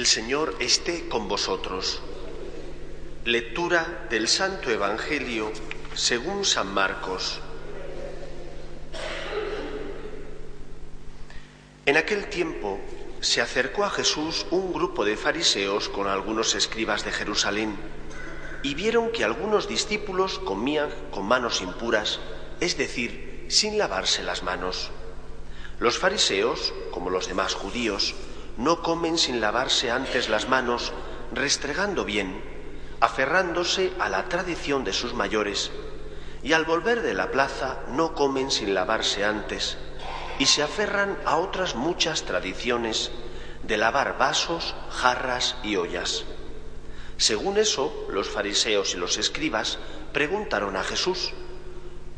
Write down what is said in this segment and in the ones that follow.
El Señor esté con vosotros. Lectura del Santo Evangelio según San Marcos. En aquel tiempo se acercó a Jesús un grupo de fariseos con algunos escribas de Jerusalén y vieron que algunos discípulos comían con manos impuras, es decir, sin lavarse las manos. Los fariseos, como los demás judíos, no comen sin lavarse antes las manos, restregando bien, aferrándose a la tradición de sus mayores, y al volver de la plaza no comen sin lavarse antes, y se aferran a otras muchas tradiciones de lavar vasos, jarras y ollas. Según eso, los fariseos y los escribas preguntaron a Jesús,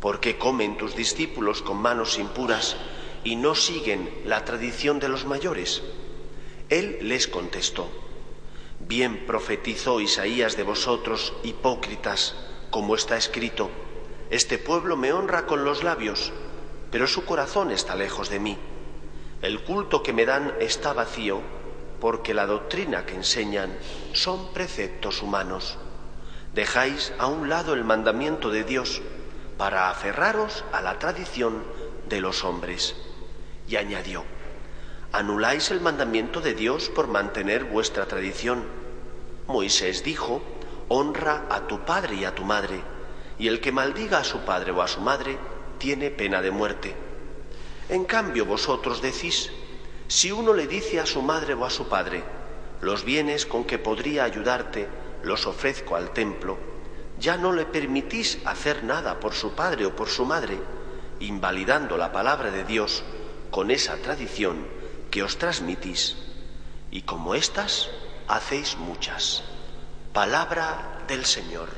¿por qué comen tus discípulos con manos impuras y no siguen la tradición de los mayores? Él les contestó, bien profetizó Isaías de vosotros, hipócritas, como está escrito, este pueblo me honra con los labios, pero su corazón está lejos de mí. El culto que me dan está vacío, porque la doctrina que enseñan son preceptos humanos. Dejáis a un lado el mandamiento de Dios para aferraros a la tradición de los hombres. Y añadió, anuláis el mandamiento de Dios por mantener vuestra tradición. Moisés dijo, honra a tu padre y a tu madre, y el que maldiga a su padre o a su madre tiene pena de muerte. En cambio vosotros decís, si uno le dice a su madre o a su padre, los bienes con que podría ayudarte los ofrezco al templo, ya no le permitís hacer nada por su padre o por su madre, invalidando la palabra de Dios con esa tradición que os transmitís, y como éstas hacéis muchas. Palabra del Señor.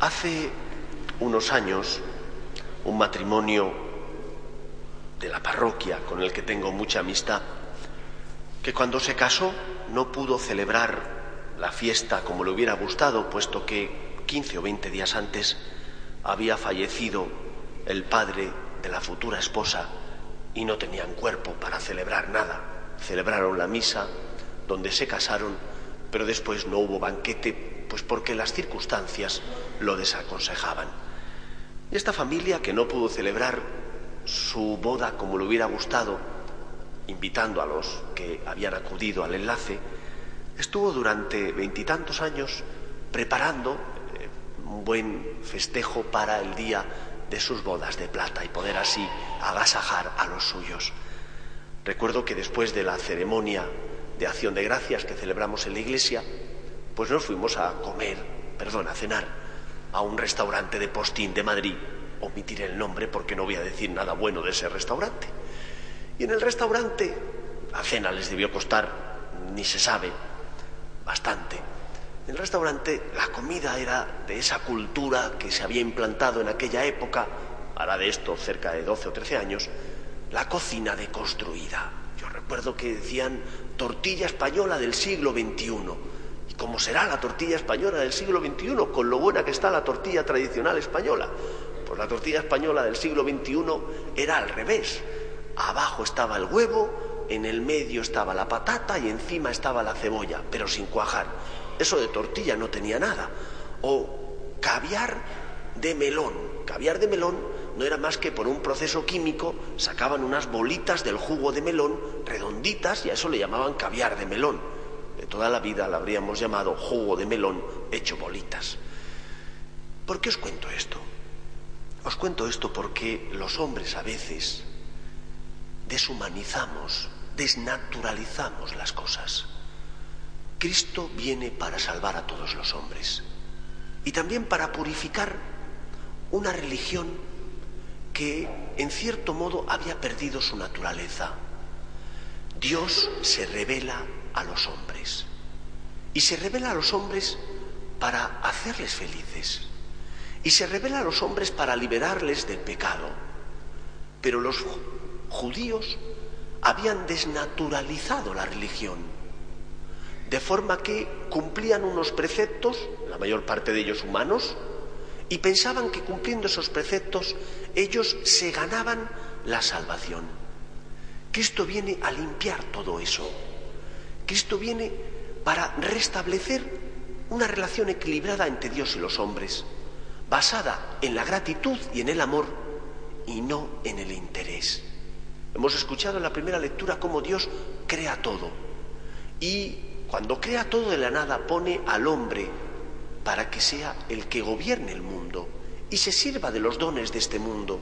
Hace unos años, un matrimonio de la parroquia con el que tengo mucha amistad, que cuando se casó no pudo celebrar la fiesta como le hubiera gustado, puesto que 15 o 20 días antes había fallecido el padre de la futura esposa y no tenían cuerpo para celebrar nada. Celebraron la misa donde se casaron, pero después no hubo banquete, pues porque las circunstancias lo desaconsejaban. Esta familia que no pudo celebrar su boda como le hubiera gustado, invitando a los que habían acudido al enlace, estuvo durante veintitantos años preparando eh, un buen festejo para el día de sus bodas de plata y poder así agasajar a los suyos. Recuerdo que después de la ceremonia de acción de gracias que celebramos en la iglesia, pues nos fuimos a comer, perdón, a cenar, a un restaurante de Postín de Madrid. Omitiré el nombre porque no voy a decir nada bueno de ese restaurante. Y en el restaurante, la cena les debió costar, ni se sabe, bastante. En el restaurante la comida era de esa cultura que se había implantado en aquella época, ahora de esto cerca de 12 o 13 años, la cocina deconstruida. Yo recuerdo que decían tortilla española del siglo XXI. ¿Y cómo será la tortilla española del siglo XXI con lo buena que está la tortilla tradicional española? Pues la tortilla española del siglo XXI era al revés. Abajo estaba el huevo, en el medio estaba la patata y encima estaba la cebolla, pero sin cuajar. Eso de tortilla no tenía nada. O caviar de melón. Caviar de melón no era más que por un proceso químico sacaban unas bolitas del jugo de melón redonditas y a eso le llamaban caviar de melón. De toda la vida la habríamos llamado jugo de melón hecho bolitas. ¿Por qué os cuento esto? Os cuento esto porque los hombres a veces deshumanizamos, desnaturalizamos las cosas. Cristo viene para salvar a todos los hombres y también para purificar una religión que en cierto modo había perdido su naturaleza. Dios se revela a los hombres. Y se revela a los hombres para hacerles felices. Y se revela a los hombres para liberarles del pecado. Pero los judíos habían desnaturalizado la religión, de forma que cumplían unos preceptos, la mayor parte de ellos humanos, y pensaban que cumpliendo esos preceptos ellos se ganaban la salvación. Cristo viene a limpiar todo eso. Cristo viene para restablecer una relación equilibrada entre Dios y los hombres, basada en la gratitud y en el amor y no en el interés. Hemos escuchado en la primera lectura cómo Dios crea todo y cuando crea todo de la nada pone al hombre para que sea el que gobierne el mundo y se sirva de los dones de este mundo.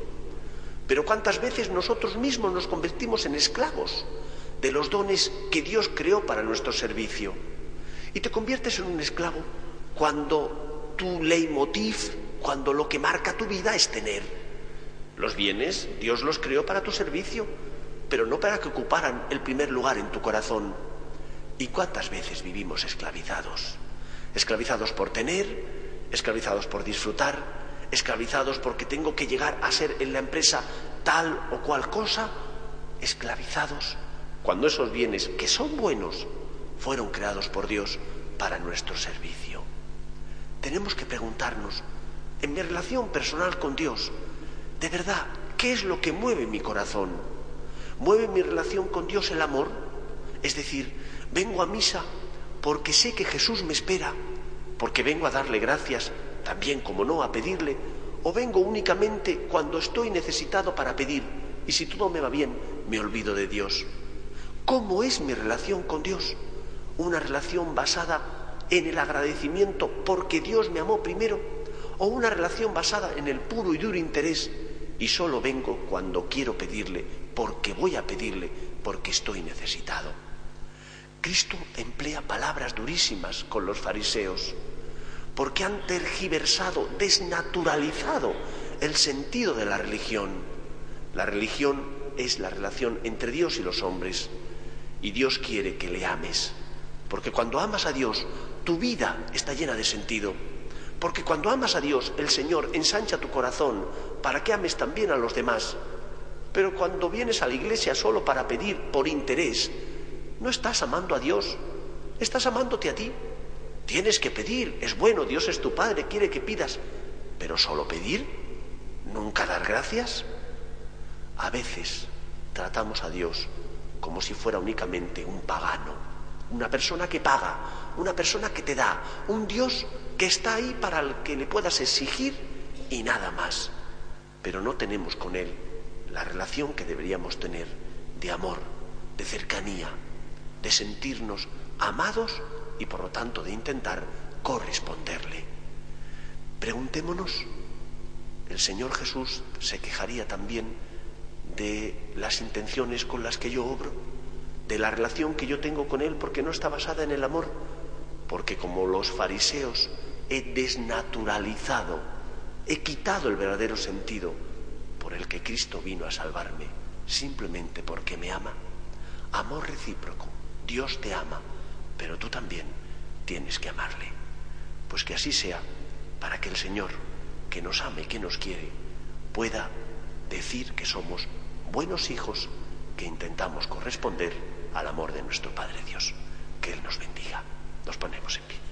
Pero cuántas veces nosotros mismos nos convertimos en esclavos de los dones que Dios creó para nuestro servicio. Y te conviertes en un esclavo cuando tu leitmotiv, cuando lo que marca tu vida es tener. Los bienes, Dios los creó para tu servicio, pero no para que ocuparan el primer lugar en tu corazón. ¿Y cuántas veces vivimos esclavizados? esclavizados por tener, esclavizados por disfrutar, esclavizados porque tengo que llegar a ser en la empresa tal o cual cosa, esclavizados cuando esos bienes, que son buenos, fueron creados por Dios para nuestro servicio. Tenemos que preguntarnos, en mi relación personal con Dios, de verdad, ¿qué es lo que mueve mi corazón? ¿Mueve mi relación con Dios el amor? Es decir, vengo a misa porque sé que Jesús me espera, porque vengo a darle gracias, también como no a pedirle, o vengo únicamente cuando estoy necesitado para pedir, y si todo me va bien, me olvido de Dios. ¿Cómo es mi relación con Dios? Una relación basada en el agradecimiento porque Dios me amó primero, o una relación basada en el puro y duro interés y solo vengo cuando quiero pedirle, porque voy a pedirle, porque estoy necesitado. Cristo emplea palabras durísimas con los fariseos, porque han tergiversado, desnaturalizado el sentido de la religión. La religión es la relación entre Dios y los hombres, y Dios quiere que le ames, porque cuando amas a Dios, tu vida está llena de sentido, porque cuando amas a Dios, el Señor ensancha tu corazón para que ames también a los demás. Pero cuando vienes a la iglesia solo para pedir por interés, no estás amando a Dios, estás amándote a ti. Tienes que pedir, es bueno, Dios es tu Padre, quiere que pidas, pero solo pedir, nunca dar gracias. A veces tratamos a Dios como si fuera únicamente un pagano, una persona que paga, una persona que te da, un Dios que está ahí para el que le puedas exigir y nada más. Pero no tenemos con Él la relación que deberíamos tener de amor, de cercanía, de sentirnos amados y por lo tanto de intentar corresponderle. Preguntémonos, el Señor Jesús se quejaría también de las intenciones con las que yo obro, de la relación que yo tengo con Él porque no está basada en el amor, porque como los fariseos he desnaturalizado, he quitado el verdadero sentido por el que Cristo vino a salvarme, simplemente porque me ama. Amor recíproco Dios te ama, pero tú también tienes que amarle. Pues que así sea, para que el Señor, que nos ame, que nos quiere, pueda decir que somos buenos hijos que intentamos corresponder al amor de nuestro Padre Dios. Que Él nos bendiga. Nos ponemos en pie.